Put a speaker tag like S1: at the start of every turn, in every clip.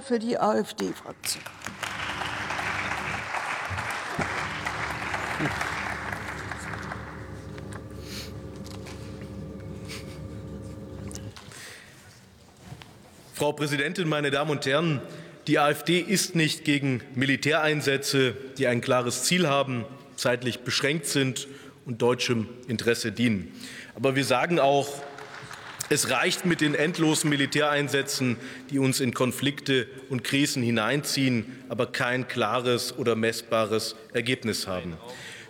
S1: für die AfD-Fraktion.
S2: Frau Präsidentin, meine Damen und Herren! Die AfD ist nicht gegen Militäreinsätze, die ein klares Ziel haben, zeitlich beschränkt sind und deutschem Interesse dienen. Aber wir sagen auch, es reicht mit den endlosen Militäreinsätzen, die uns in Konflikte und Krisen hineinziehen, aber kein klares oder messbares Ergebnis haben.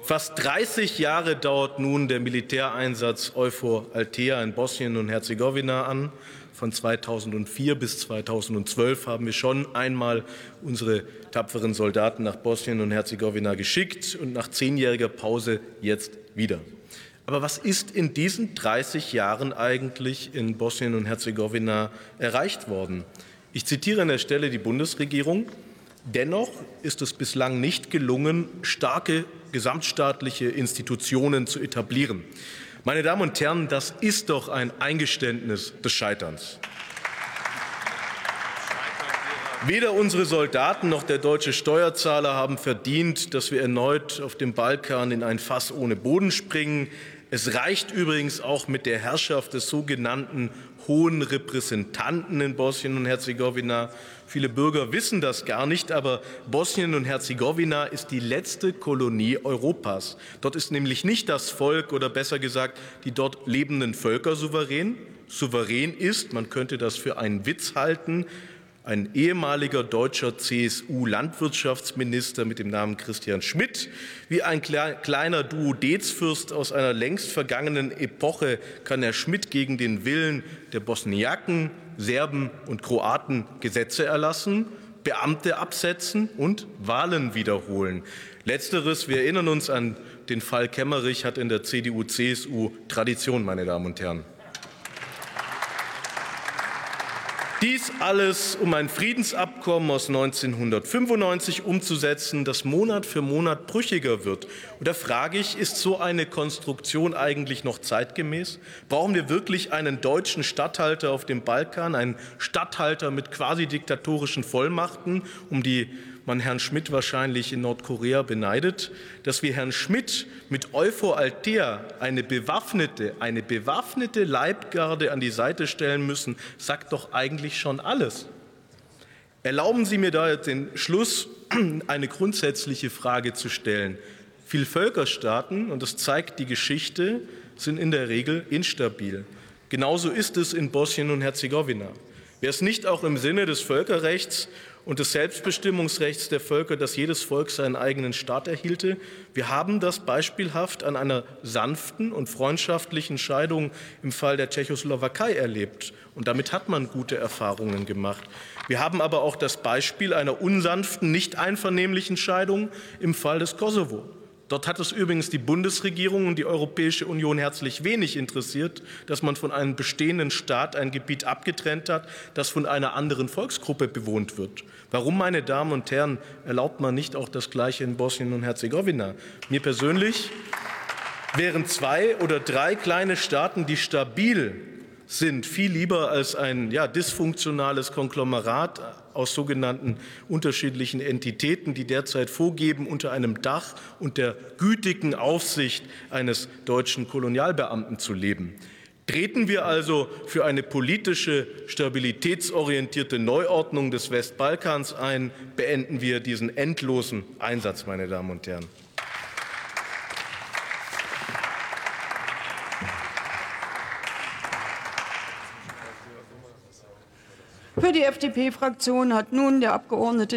S2: Fast 30 Jahre dauert nun der Militäreinsatz Euphor Altea in Bosnien und Herzegowina an. Von 2004 bis 2012 haben wir schon einmal unsere tapferen Soldaten nach Bosnien und Herzegowina geschickt und nach zehnjähriger Pause jetzt wieder. Aber was ist in diesen 30 Jahren eigentlich in Bosnien und Herzegowina erreicht worden? Ich zitiere an der Stelle die Bundesregierung. Dennoch ist es bislang nicht gelungen, starke gesamtstaatliche Institutionen zu etablieren. Meine Damen und Herren, das ist doch ein Eingeständnis des Scheiterns. Weder unsere Soldaten noch der deutsche Steuerzahler haben verdient, dass wir erneut auf dem Balkan in ein Fass ohne Boden springen. Es reicht übrigens auch mit der Herrschaft des sogenannten hohen Repräsentanten in Bosnien und Herzegowina. Viele Bürger wissen das gar nicht, aber Bosnien und Herzegowina ist die letzte Kolonie Europas. Dort ist nämlich nicht das Volk oder besser gesagt die dort lebenden Völker souverän. Souverän ist, man könnte das für einen Witz halten, ein ehemaliger deutscher CSU-Landwirtschaftsminister mit dem Namen Christian Schmidt. Wie ein kleiner Duodezfürst aus einer längst vergangenen Epoche kann Herr Schmidt gegen den Willen der Bosniaken, Serben und Kroaten Gesetze erlassen, Beamte absetzen und Wahlen wiederholen. Letzteres, wir erinnern uns an den Fall Kemmerich, hat in der CDU-CSU Tradition, meine Damen und Herren. Dies alles, um ein Friedensabkommen aus 1995 umzusetzen, das Monat für Monat brüchiger wird. Und da frage ich, ist so eine Konstruktion eigentlich noch zeitgemäß? Brauchen wir wirklich einen deutschen Statthalter auf dem Balkan, einen Statthalter mit quasi diktatorischen Vollmachten, um die man Herrn Schmidt wahrscheinlich in Nordkorea beneidet, dass wir Herrn Schmidt mit Euphor Altea eine bewaffnete, eine bewaffnete Leibgarde an die Seite stellen müssen, sagt doch eigentlich schon alles. Erlauben Sie mir da jetzt den Schluss, eine grundsätzliche Frage zu stellen. Viele Völkerstaaten, und das zeigt die Geschichte, sind in der Regel instabil. Genauso ist es in Bosnien und Herzegowina. Wäre es nicht auch im Sinne des Völkerrechts und des Selbstbestimmungsrechts der Völker, dass jedes Volk seinen eigenen Staat erhielte. Wir haben das beispielhaft an einer sanften und freundschaftlichen Scheidung im Fall der Tschechoslowakei erlebt. Und damit hat man gute Erfahrungen gemacht. Wir haben aber auch das Beispiel einer unsanften, nicht einvernehmlichen Scheidung im Fall des Kosovo. Dort hat es übrigens die Bundesregierung und die Europäische Union herzlich wenig interessiert, dass man von einem bestehenden Staat ein Gebiet abgetrennt hat, das von einer anderen Volksgruppe bewohnt wird. Warum, meine Damen und Herren, erlaubt man nicht auch das Gleiche in Bosnien und Herzegowina? Mir persönlich wären zwei oder drei kleine Staaten, die stabil sind, viel lieber als ein ja, dysfunktionales Konglomerat aus sogenannten unterschiedlichen Entitäten, die derzeit vorgeben, unter einem Dach und der gütigen Aufsicht eines deutschen Kolonialbeamten zu leben. Treten wir also für eine politische, stabilitätsorientierte Neuordnung des Westbalkans ein, beenden wir diesen endlosen Einsatz, meine Damen und Herren.
S1: Für die FDP-Fraktion hat nun der Abgeordnete